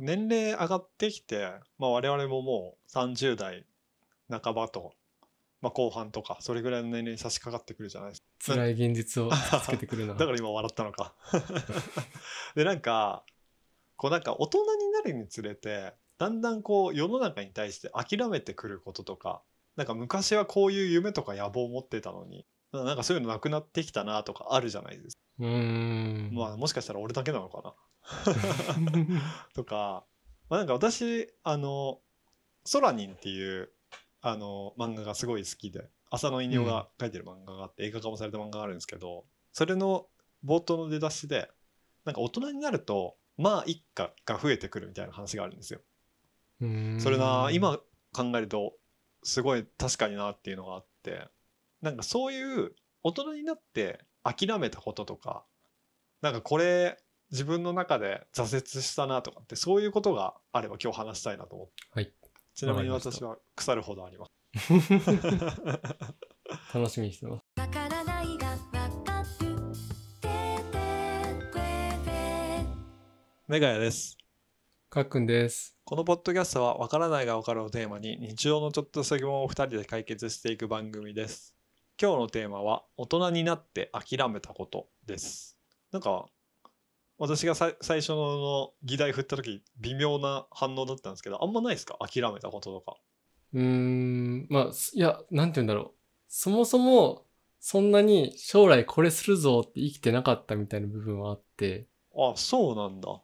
年齢上がってきて、まあ我々ももう30代半ばと、まあ後半とか、それぐらいの年齢に差し掛かってくるじゃないですか。辛い現実をつけてくるな。だから今笑ったのか。で、なんか、こうなんか大人になるにつれて、だんだんこう世の中に対して諦めてくることとか、なんか昔はこういう夢とか野望を持ってたのに、なんかそういうのなくなってきたなとかあるじゃないですか。うーん。まあもしかしたら俺だけなのかな。とか、まあ、なんか私、あの、ソラニンっていう、あの、漫画がすごい好きで、浅野稲夫が書いてる漫画があって、映画化もされた漫画があるんですけど、それの冒頭の出だしで、なんか大人になると、まあ一家が増えてくるみたいな話があるんですよ。それな、今考えると、すごい確かになっていうのがあって、なんかそういう大人になって諦めたこととか、なんかこれ自分の中で挫折したなとかって、そういうことがあれば今日話したいなと思って。はい。ちなみに私は腐るほどあります。楽しみにしてます。メガヤです。かっくんです。このポッドキャストはわからないがわかるをテーマに日常のちょっとした疑問を2人で解決していく番組です。今日のテーマは大人になって諦めたことです。なんか私がさ最初の議題振った時微妙な反応だったんですけどあんまないですか？諦めたこととか。うーん、まあ、すいや、なんて言うんだろう。そもそも、そんなに将来これするぞって生きてなかったみたいな部分はあって、あそうなんだ。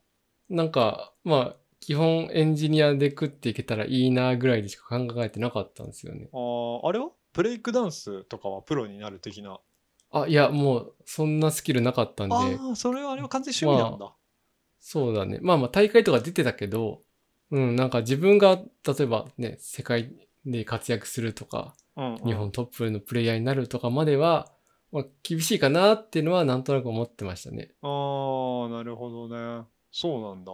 なんか、まあ、基本エンジニアで食っていけたらいいなぐらいでしか考えてなかったんですよね。あーあれは？ブレイクダンスとかはプロになる的な。あ、いや、もう、そんなスキルなかったんで、ああそれはあれは完全に趣味なんだ。そうだね。まあまあ大会とか出てたけど、うん、なんか自分が、例えばね、世界で活躍するとか、うんうん日本トップのプレイヤーになるとかまでは、まあ、厳しいかなっていうのはなんとなく思ってましたね。ああ、なるほどね。そうなんだ。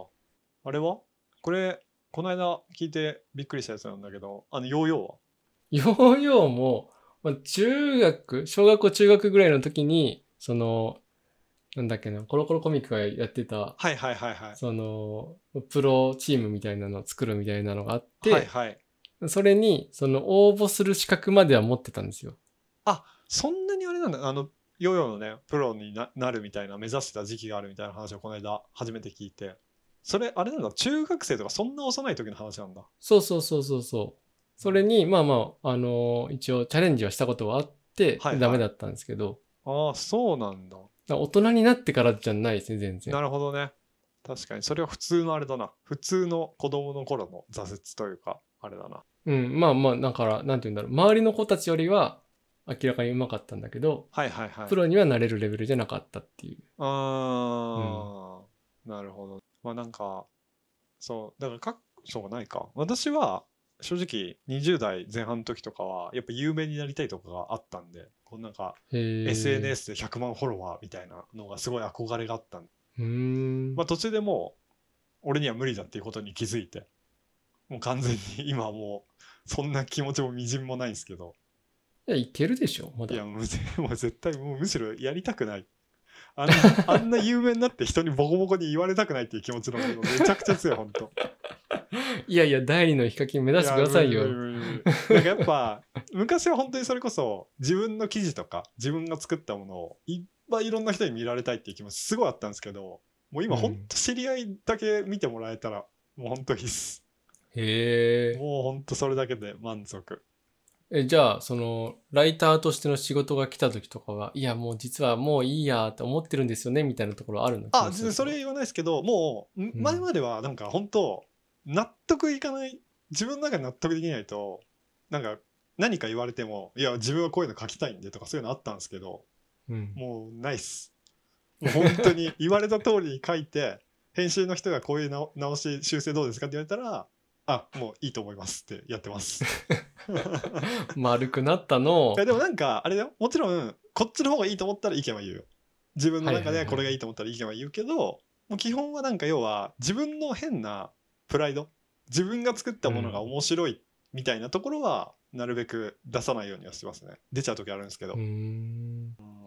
あれは？これ、この間聞いてびっくりしたやつなんだけど、あの、ヨーヨーは？ヨーヨーも、まあ、中学、小学校中学ぐらいの時に、その、なんだっけな、コロコロコミックがやってた、はいはいはいはい。その、プロチームみたいなのを作るみたいなのがあって、はいはい。それに、その応募する資格までは持ってたんですよ。そんなにあれなんだ。あの、ヨーヨーのね、プロにななるみたいな、目指してた時期があるみたいな話をこの間初めて聞いて。それ、あれなんだ、中学生とかそんな幼い時の話なんだ。そうそうそうそうそう。それに、まあまあ、あの一応チャレンジはしたことはあって、はいはいダメだったんですけど、ああ、そうなんだ。だ大人になってからじゃないですね、全然な。るほどね。確かに、それは普通のあれだな。普通の子供の頃の挫折というか、あれだな。うん、まあまあ、だから、なんて言うんだろう。周りの子たちよりは明らかに上手かったんだけど、はいはいはい。プロにはなれるレベルじゃなかったっていう。ああ、なるほど。まあなんか、そう、だからか、そうないか。私は、正直、20代前半の時とかは、やっぱ有名になりたいとかがあったんで、こうなんか、SNS で100万フォロワーみたいなのがすごい憧れがあったん。まあ途中でもう、俺には無理だっていうことに気づいて、もう完全に今はもう、そんな気持ちもみじんもないんですけど、いや、いけるでしょ、まだ。いや、もうぜもう絶対、もうむしろやりたくない。あんなあんな有名になって人にボコボコに言われたくないっていう気持ちのめちゃくちゃ強い、本当。いやいや、第二のヒカキン目指してくださいよ。やっぱ、昔は本当にそれこそ、自分の記事とか、自分が作ったものを、いっぱいいろんな人に見られたいっていう気持ちすごいあったんですけど、もう今うん本当知り合いだけ見てもらえたら、もう本当いいっす。へえ。もう本当それだけで満足。え、じゃあ、その、ライターとしての仕事が来た時とかは、いや、もう実はもういいやって思ってるんですよね、みたいなところあるのあ、全然それ言わないですけど、もう、前まではなんか本当、納得いかない、自分の中で納得できないと、なんか何か言われても、いや、自分はこういうの書きたいんでとかそういうのあったんですけど、うん。もうないっす。もう本当に 言われた通りに書いて、編集の人がこういう直直し、修正どうですかって言われたら、あ、もういいと思いますってやってます。丸くなったのいやでもなんか、あれだよ。もちろん、こっちの方がいいと思ったら意見は言うよ。自分の中でこれがいいと思ったら意見は言うけど、もう基本はなんか要は、自分の変なプライド、自分が作ったものが面白いみたいなところは、なるべく出さないようにはしてますね。出ちゃう時あるんですけど。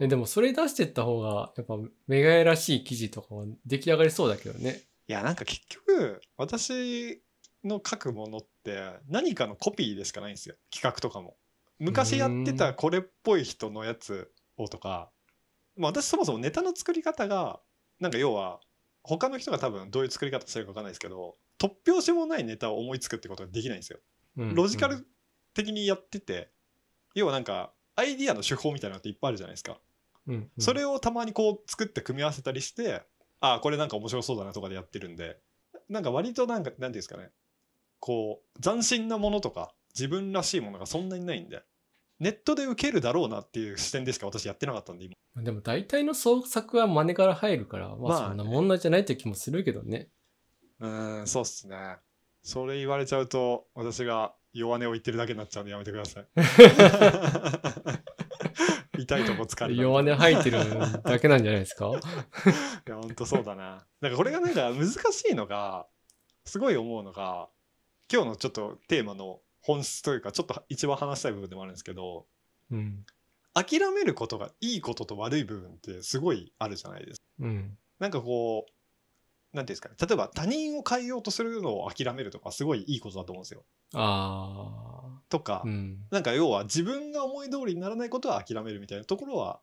でもそれ出してった方が、やっぱ、メガエらしい記事とかは出来上がりそうだけどね。いやなんか結局私の書くものって何かのコピーでしかないんですよ企画とかも昔やってたこれっぽい人のやつをとか、まあ、私そもそもネタの作り方がなんか要は他の人が多分どういう作り方してるか分かんないですけど突拍子もないネタを思いつくってことができないんですよ。うん。ロジカル的にやってて要はなんかアイディアの手法みたいなのっていっぱいあるじゃないですか。うんうん。それをたまにこう作って組み合わせたりしてああこれなんか面白そうだなとかでやってるんでなんか割となんか何ていうんですかね。こう斬新なものとか自分らしいものがそんなにないんでネットで受けるだろうなっていう視点でしか私やってなかったんで今。でも大体の創作は真似から入るから、ままああそんな問題じゃないという気もするけどね。うーんそうっすね。それ言われちゃうと私が弱音を言ってるだけになっちゃうんでやめてください。痛いとこ疲れた弱音吐いてるだけなんじゃないですか？いや、ほんとそうだな。なんかこれがなんか難しいのが、すごい思うのが、今日のちょっとテーマの本質というか、ちょっと一番話したい部分でもあるんですけど、うん。諦めることがいいことと悪い部分ってすごいあるじゃないですか。うん。なんかこう、なんていうんですかね。例えば他人を変えようとするのを諦めるとか、すごいいいことだと思うんですよ。あとか、あ。うん。なんか要は自分が思い通りにならないことは諦めるみたいなところは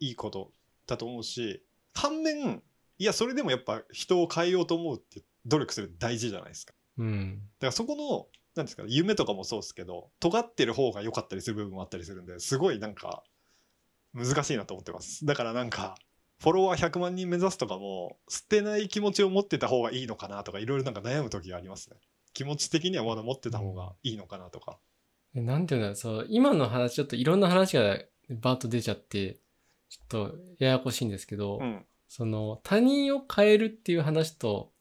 いいことだと思うし反面いやそれでもやっぱ人を変えようと思うって努力する大事じゃないですかうん。だからそこのなんですかね夢とかもそうですけど尖ってる方が良かったりする部分もあったりするんですごいなんか難しいなと思ってます。だからなんかフォロワー100万人目指すとかも捨てない気持ちを持ってた方がいいのかなとかいろいろなんか悩む時がありますね。気持ち的にはまだ持ってた方がいいのかなとか。えなんていうんだろう、そう、今の話、ちょっといろんな話がバーッと出ちゃって、ちょっとややこしいんですけど、うん。その、他人を変えるっていう話と、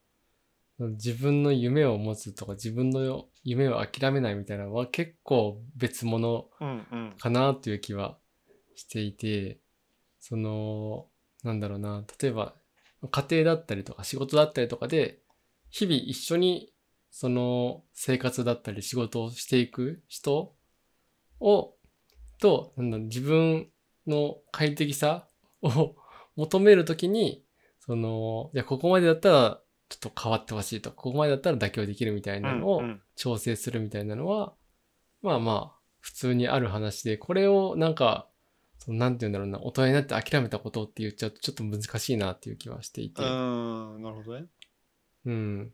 自分の夢を持つとか、自分の夢を諦めないみたいなのは結構別物うんうん。かなという気はしていて、その、なんだろうな、例えば家庭だったりとか仕事だったりとかで、日々一緒にその生活だったり仕事をしていく人を、と、なんだ自分の快適さを 求めるときに、その、じゃあここまでだったらちょっと変わってほしいとか、ここまでだったら妥協できるみたいなのを調整するみたいなのは、まあまあ、普通にある話で、これをなんか、そのなんて言うんだろうな、大人になって諦めたことって言っちゃうとちょっと難しいなっていう気はしていて。うーんなるほどねうん。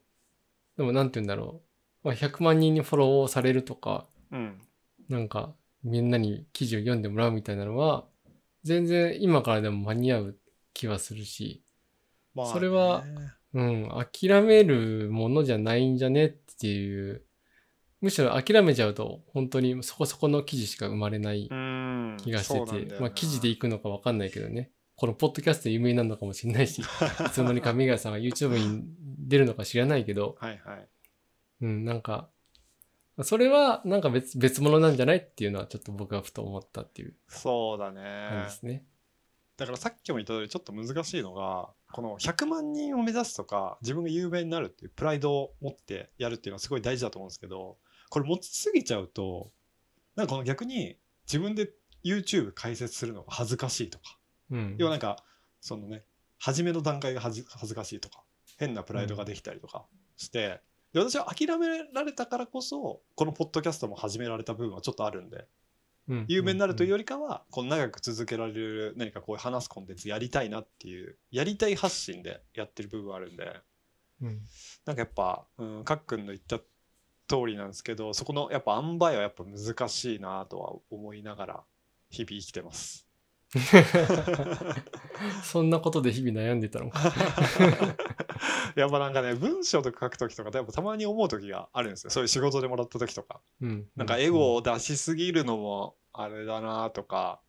でもなんて言うんだろう。まあ、100万人にフォローされるとか、うんなんかみんなに記事を読んでもらうみたいなのは、全然今からでも間に合う気はするし、まあねそれはうん、諦めるものじゃないんじゃねっていう、むしろ諦めちゃうと本当にそこそこの記事しか生まれないうん気がしてて、まあ記事で行くのかわかんないけどね。このポッドキャストで有名になるのかもしれないし、いつの間にかメガさんが YouTube に出るのか知らないけど、はいはい。うん、なんか、それはなんか別別物なんじゃないっていうのはちょっと僕はふと思ったっていうそうだ感じねですね。だからさっきも言った通りちょっと難しいのがこの100万人を目指すとか自分が有名になるっていうプライドを持ってやるっていうのはすごい大事だと思うんですけどこれ持ちすぎちゃうとなんかこの逆に自分で YouTube 開設するのが恥ずかしいとかうん。要はなんかそのね初めの段階が恥ずかしいとか変なプライドができたりとかして、で私は諦められたからこそこのポッドキャストも始められた部分はちょっとあるんでうん有名になるというよりかはこの長く続けられる何かこういう話すコンテンツやりたいなっていうやりたい発信でやってる部分あるんでうんなんかやっぱ、うん、かっくんの言った通りなんですけどそこのやっぱ塩梅はやっぱ難しいなとは思いながら日々生きてます。そんなことで日々悩んでたのか。やっぱなんかね文章とか書く時とかやっぱたまに思う時があるんですよ。そういう仕事でもらった時とか。うん。なんかエゴを出しすぎるのもあれだなとか、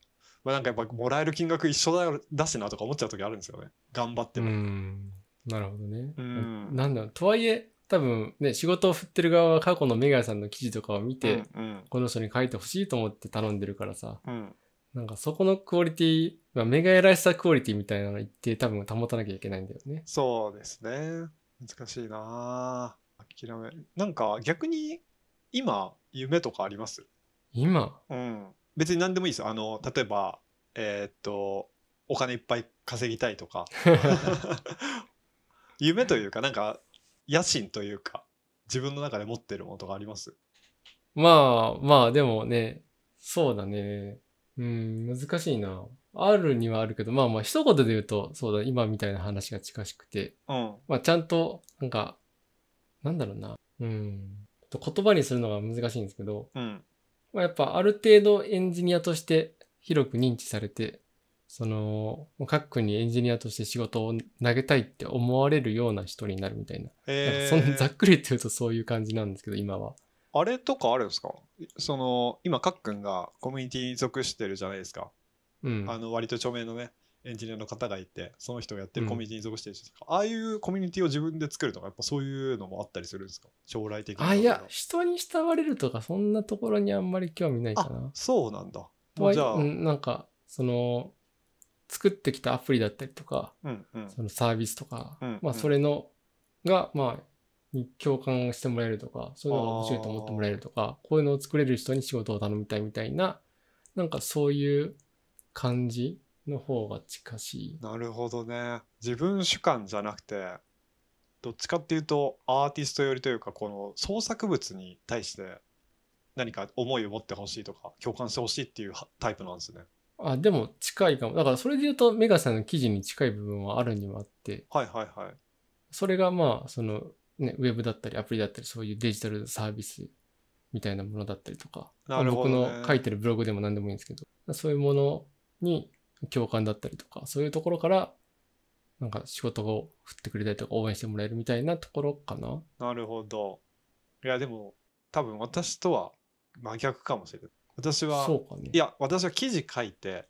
まあ、なんかやっぱもらえる金額一緒だしなとか思っちゃう時あるんですよね。頑張ってうも、ん。なるほどね。うん。なんだろう。とはいえ、多分ね、仕事を振ってる側は過去のメガヤさんの記事とかを見て、うんこの人に書いてほしいと思って頼んでるからさ、うんうん。なんかそこのクオリティ、まあ、メガヤらしさクオリティみたいなの一定多分保たなきゃいけないんだよね。そうですね。難しいな。諦め。なんか逆に今夢とかあります？今、うん。別に何でもいいですよ。あの例えばえーっとお金いっぱい稼ぎたいとか。夢というかなんか野心というか自分の中で持ってるものとかあります？まあまあでもね、そうだね。うん、難しいな。あるにはあるけど、まあまあ一言で言うと、そうだ、今みたいな話が近しくて、うんまあちゃんと、なんか、なんだろうな。うん。言葉にするのが難しいんですけど、うんまあ、やっぱある程度エンジニアとして広く認知されて、その、各君にエンジニアとして仕事を投げたいって思われるような人になるみたいな。なんえかそんざっー、くりと言うとそういう感じなんですけど、今は。あれとかあるんですか？その今かっくんがコミュニティに属してるじゃないですか、うん。あの割と著名のねエンジニアの方がいてその人がやってるうん。コミュニティに属してるじゃないですか、ああいうコミュニティを自分で作るとかやっぱそういうのもあったりするんですか？将来的にあ、いや、人に慕われるとか、そんなところにあんまり興味ないかあな。そうなんだ。じゃあ、うん、なんか、その、作ってきたアプリだったりとか、うんうん。そのサービスとか、うんまあ、うんそれの、が、まあ、に共感してもらえるとか、そういうのが面白いと思ってもらえるとか、こういうのを作れる人に仕事を頼みたいみたいな、なんかそういう感じの方が近しい。なるほどね。自分主観じゃなくてどっちかっていうとアーティスト寄りというかこの創作物に対して何か思いを持ってほしいとか共感してほしいっていうはタイプなんですね。あ、でも近いかも。だからそれで言うと、メガさんの記事に近い部分はあるにはあって、はいはいはい。それがまあ、その、ね、ウェブだったり、アプリだったり、そういうデジタルサービスみたいなものだったりとか、なるほどね。僕の書いてるブログでも何でもいいんですけど、そういうものに共感だったりとか、そういうところから、なんか仕事を振ってくれたりとか、応援してもらえるみたいなところかな。なるほどいやでも多分私とは真逆かもしれない私はそうかね。いや私は記事書いて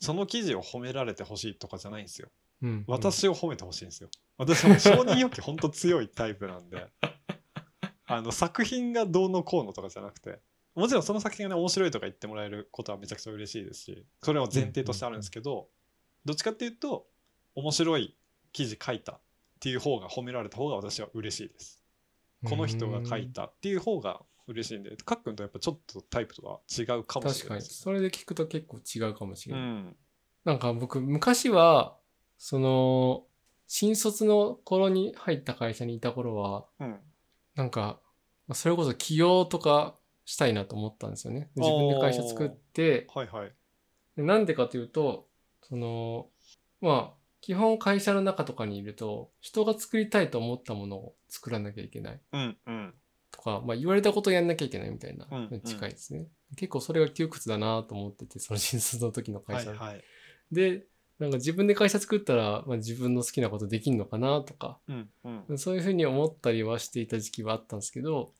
その記事を褒められてほしいとかじゃないんですようん、うん。私を褒めてほしいんですよ。私はもう承認欲求ほんと強いタイプなんで あの作品がどうのこうのとかじゃなくてもちろんその作品がね面白いとか言ってもらえることはめちゃくちゃ嬉しいですしそれは前提としてあるんですけど、どっちかっていうと面白い記事書いたっていう方が褒められた方が私は嬉しいです。この人が書いたっていう方が嬉しいんでかっくんとやっぱちょっとタイプとは違うかもし確かに。れないですそれで聞くと結構違うかもしれない。うんなんか僕、昔は、その、新卒の頃に入った会社にいた頃は、うんなんか、まあそれこそ起業とかしたいなと思ったんですよね。自分で会社作って、はいはい。でなんでかというと、その、まあ、基本会社の中とかにいると、人が作りたいと思ったものを作らなきゃいけない。うんうん。とか、まあ言われたことをやんなきゃいけないみたいな近いですね。結構それが窮屈だなと思ってて、その新卒の時の会社。はいはい。で、なんか自分で会社作ったら、まあ、自分の好きなことできんのかなとか、うんうん。そういうふうに思ったりはしていた時期はあったんですけど、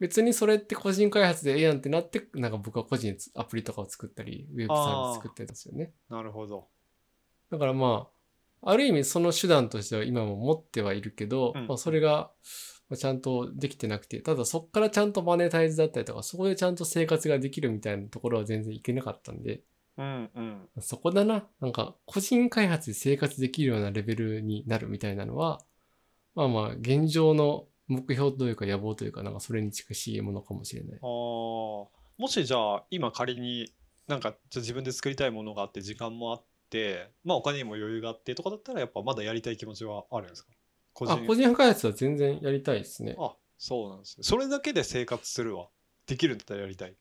別にそれって個人開発でええやんってなって、なんか僕は個人でアプリとかを作ったり、ウェブサービス作ってたんですよね。なるほど。だからまあ、ある意味その手段としては今も持ってはいるけど、うん。まあ、それがまあちゃんとできてなくて、ただそこからちゃんとマネタイズだったりとか、そこでちゃんと生活ができるみたいなところは全然いけなかったんで、うんうん。そこだな。なんか、個人開発で生活できるようなレベルになるみたいなのは、まあまあ、現状の目標というか野望というか、なんかそれに近しいものかもしれない。あー。もしじゃあ今仮になんか自分で作りたいものがあって時間もあってまあお金にも余裕があってとかだったらやっぱまだやりたい気持ちはあるんですか？個あ、個人開発は全然やりたいですね。あそうなんですね。それだけで生活するわ。できるんだったらやりたい。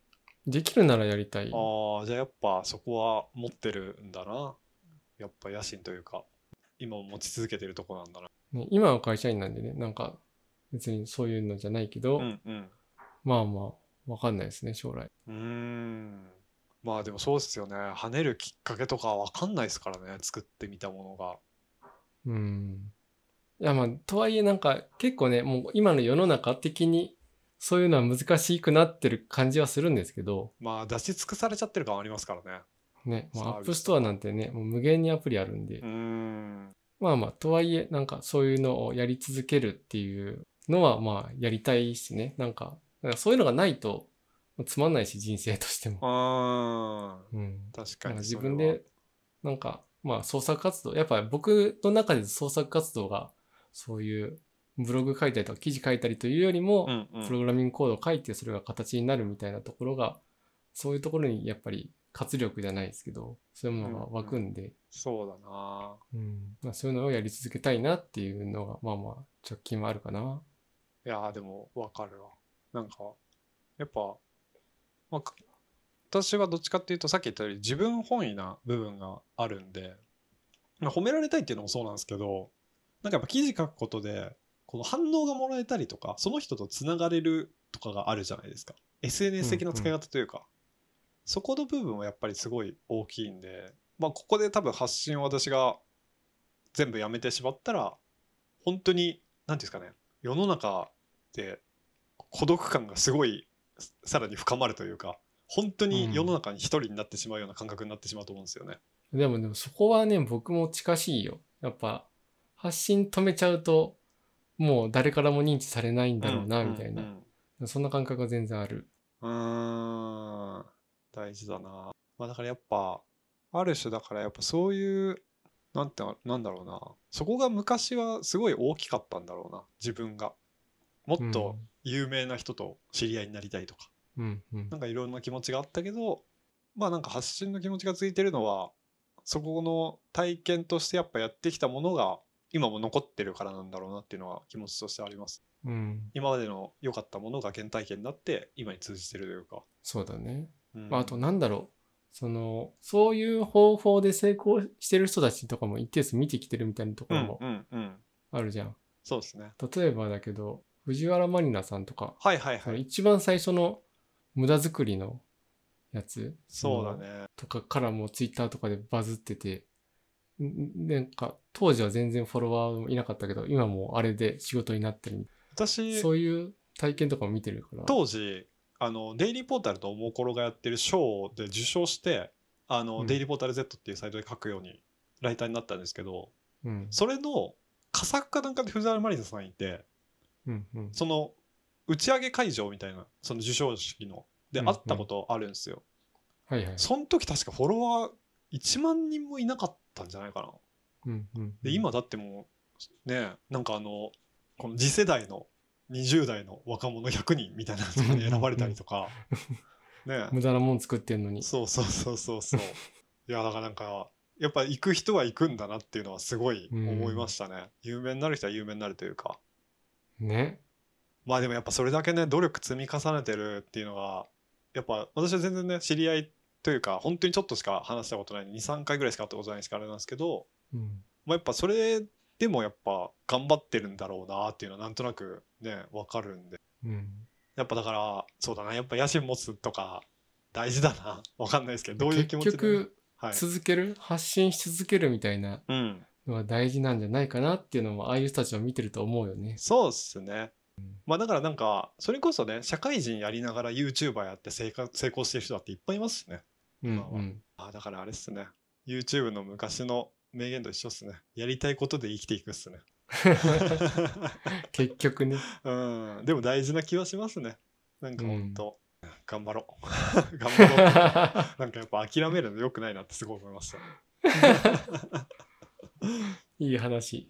できるならやりたい。ああじゃあやっぱそこは持ってるんだな。やっぱ野心というか今も持ち続けてるとこなんだな。ね、今は会社員なんでね、なんか、別にそういうのじゃないけど、うんうん。まあまあ、わかんないですね、将来。うーん。まあでもそうですよね。跳ねるきっかけとかわかんないですからね作ってみたものが。うん。いやまあ、とはいえなんか結構ね、もう今の世の中的にそういうのは難しくなってる感じはするんですけど、まあ出し尽くされちゃってる感ありますからね。ね、まあ、サービス App Store なんてね、もう無限にアプリあるんで、ん。まあまあ、とはいえ、なんかそういうのをやり続けるっていうのは、まあ、やりたいしね、なんか、そういうのがないと、つまんないし、人生としても。あー。うん。確かにそれは。分で、なんか、まあ創作活動、やっぱり僕の中で創作活動が、そういうブログ書いたりとか記事書いたりというよりも、うんうん。プログラミングコードを書いてそれが形になるみたいなところが、そういうところにやっぱり活力じゃないですけど、そういうものが湧くんで、そうだな。うん。まあ、そういうのをやり続けたいなっていうのが、まあまあ、直近はあるかな。いやでもわかるわ。なんか、やっぱ、まあ、私はどっちかっていうとさっき言ったように自分本位な部分があるんで、まあ、褒められたいっていうのもそうなんですけど、なんかやっぱ記事書くことで、この反応がもらえたりとか、その人とつながれるとかがあるじゃないですか。SNS 的な使い方というか、そこの部分はやっぱりすごい大きいんで、まあここで多分発信を私が全部やめてしまったら、本当に、なんていうんですかね、世の中で孤独感がすごいさらに深まるというか本当に世の中に一人になってしまうような感覚になってしまうと思うんですよね。でもでもそこはね、僕も近しいよ。やっぱ、発信止めちゃうと、もう誰からも認知されないんだろうな、みたいな。うんそんな感覚が全然ある。うん大事だな。まあだからやっぱある種だからやっぱそういうなんてなんだろうなそこが昔はすごい大きかったんだろうな自分が。もっと有名な人と知り合いになりたいとか。うん、うんなんかいろんな気持ちがあったけど、まあなんか発信の気持ちがついてるのは、そこの体験としてやっぱやってきたものが今も残ってるからなんだろうなっていうのは気持ちとしてあります。うん。今までの良かったものが原体験になって今に通じてるというか。そうだね。うんまあ、あとなんだろう。その、そういう方法で成功してる人たちとかも一定数見てきてるみたいなところもうんうんうん。あるじゃん。そうですね。例えばだけど、藤原マリナさんとか、はいはいはい。一番最初の無駄作りのやつそうだのね。とかからもツイッターとかでバズってて、んなんか当時は全然フォロワーもいなかったけど、今もうあれで仕事になってる。私、そういう体験とかも見てるから。当時、あの、デイリーポータルとおもころがやってる賞で受賞して、あの、うんデイリーポータル Z っていうサイトで書くようにライターになったんですけど、うん。それの佳作かなんかで藤原マリナさんいてうんうん。その打ち上げ会場みたいなその授賞式のでうん会ったことあるんですよ、はいはい。その時確かフォロワー1万人もいなかったんじゃないかなうんうん。で今だってもうねなんかあのこの次世代の20代の若者100人みたいなやつに選ばれたりとか ね無駄なもん作ってんのに。そうそうそうそうそう いやだからなんかやっぱ行く人は行くんだなっていうのはすごい思いましたね、有名になる人は有名になるというかね。まあでもやっぱそれだけね努力積み重ねてるっていうのがやっぱ私は全然ね知り合いというか本当にちょっとしか話したことない23回ぐらいしか会ったことないですからあれなんですけど、うん。まあ、やっぱそれでもやっぱ頑張ってるんだろうなっていうのはなんとなくね分かるんでうん。やっぱだからそうだなやっぱ野心持つとか大事だな 分かんないですけどどういう気持ち結で、局、はい続ける、発信し続けるみたいなうん、のが大事なんじゃないかなっていうのも、ああいう人たちを見てると思うよね。そうっすね。まあだからなんかそれこそね社会人やりながら YouTuber やって成功成功してる人だっていっぱいいますしね。うんまあうん。あだからあれっすね。YouTube の昔の名言と一緒っすね。やりたいことで生きていくっすね。結局ね。うん。でも大事な気はしますね。なんかほんと、頑張ろう。頑張ろう。なんかやっぱ諦めるの良くないなってすごい思いました。いい話。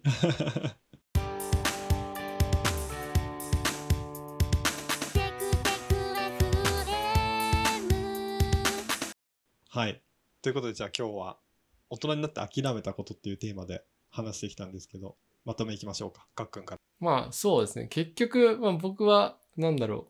はい。ということでじゃあ今日は大人になって諦めたことっていうテーマで話してきたんですけど、まとめいきましょうか。かっくんから。まあそうですね。結局、まあ、僕は、なんだろ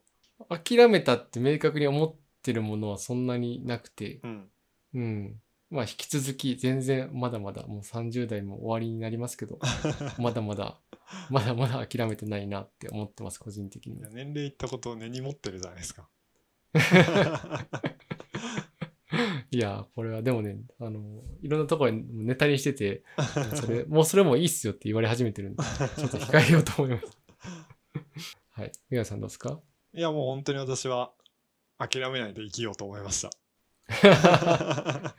う。諦めたって明確に思ってるものはそんなになくて、うん。うん。まあ引き続き全然まだまだもう30代も終わりになりますけど、まだまだ、まだまだ諦めてないなって思ってます、個人的に。年齢いったことを根に持ってるじゃないですか。いや、これはでもね、あの、いろんなところにネタにしてて、それ、もうそれもいいっすよって言われ始めてるんで、ちょっと控えようと思います。はい。皆さんどうですか？いやもう本当に私は諦めないで生きようと思いました。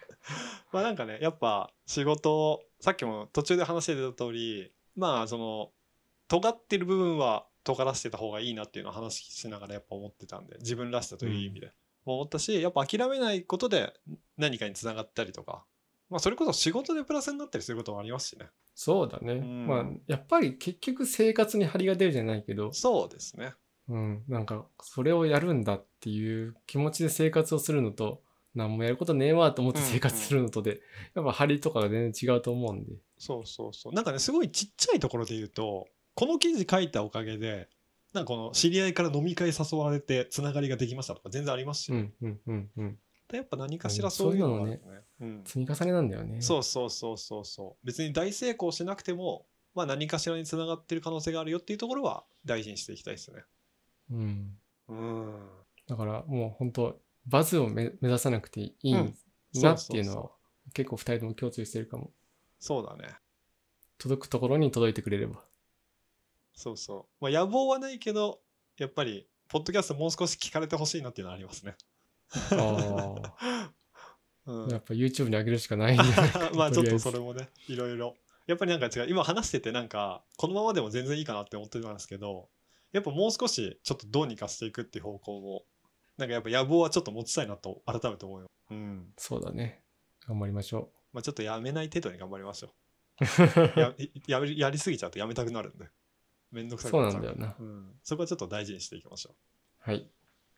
まあなんかねやっぱ仕事さっきも途中で話してた通りまあその尖ってる部分は尖らせてた方がいいなっていうのを話しながらやっぱ思ってたんで自分らしさという意味で、思ったしやっぱ諦めないことで何かにつながったりとか。まあそれこそ仕事でプラスになったりすることもありますしね。そうだね。ん。まあ、やっぱり結局生活に張りが出るじゃないけど、そうですね。うん、なんか、それをやるんだっていう気持ちで生活をするのと、何もやることねえわと思ってうん生活するのとで、やっぱ張りとかが全然違うと思うんで。そうそうそう。なんかね、すごいちっちゃいところで言うと、この記事書いたおかげで、なんかこの知り合いから飲み会誘われてつながりができましたとか全然ありますし、うんうんうんうん。やっぱ何かしらそういうのがね。うん積み重ねなんだよね。そうそうそうそうそう。別に大成功しなくても、まあ何かしらにつながってる可能性があるよっていうところは大事にしていきたいですね。うん。うん。だからもう本当バズを目目指さなくていいうんなっていうのは結構二人とも共通してるかも。そうだね。届くところに届いてくれれば。そうそう。まあ野望はないけど、やっぱり、ポッドキャストもう少し聞かれてほしいなっていうのはありますね。あ うんあ。やっぱ YouTube に上げるしかないんじゃないかまあちょっとそれもね、いろいろ。やっぱりなんか違う。今話しててなんか、このままでも全然いいかなって思ってたんですけど、やっぱもう少しちょっとどうにかしていくっていう方向も、なんかやっぱ野望はちょっと持ちたいなと改めて思うよ。うん。そうだね。頑張りましょまあちょっとやめない程度に頑張りましょう。う。ややめやりすぎちゃうとやめたくなるんで。めんどくさくなっちゃそうなんだよなうん。そこはちょっと大事にしていきましょう。はい。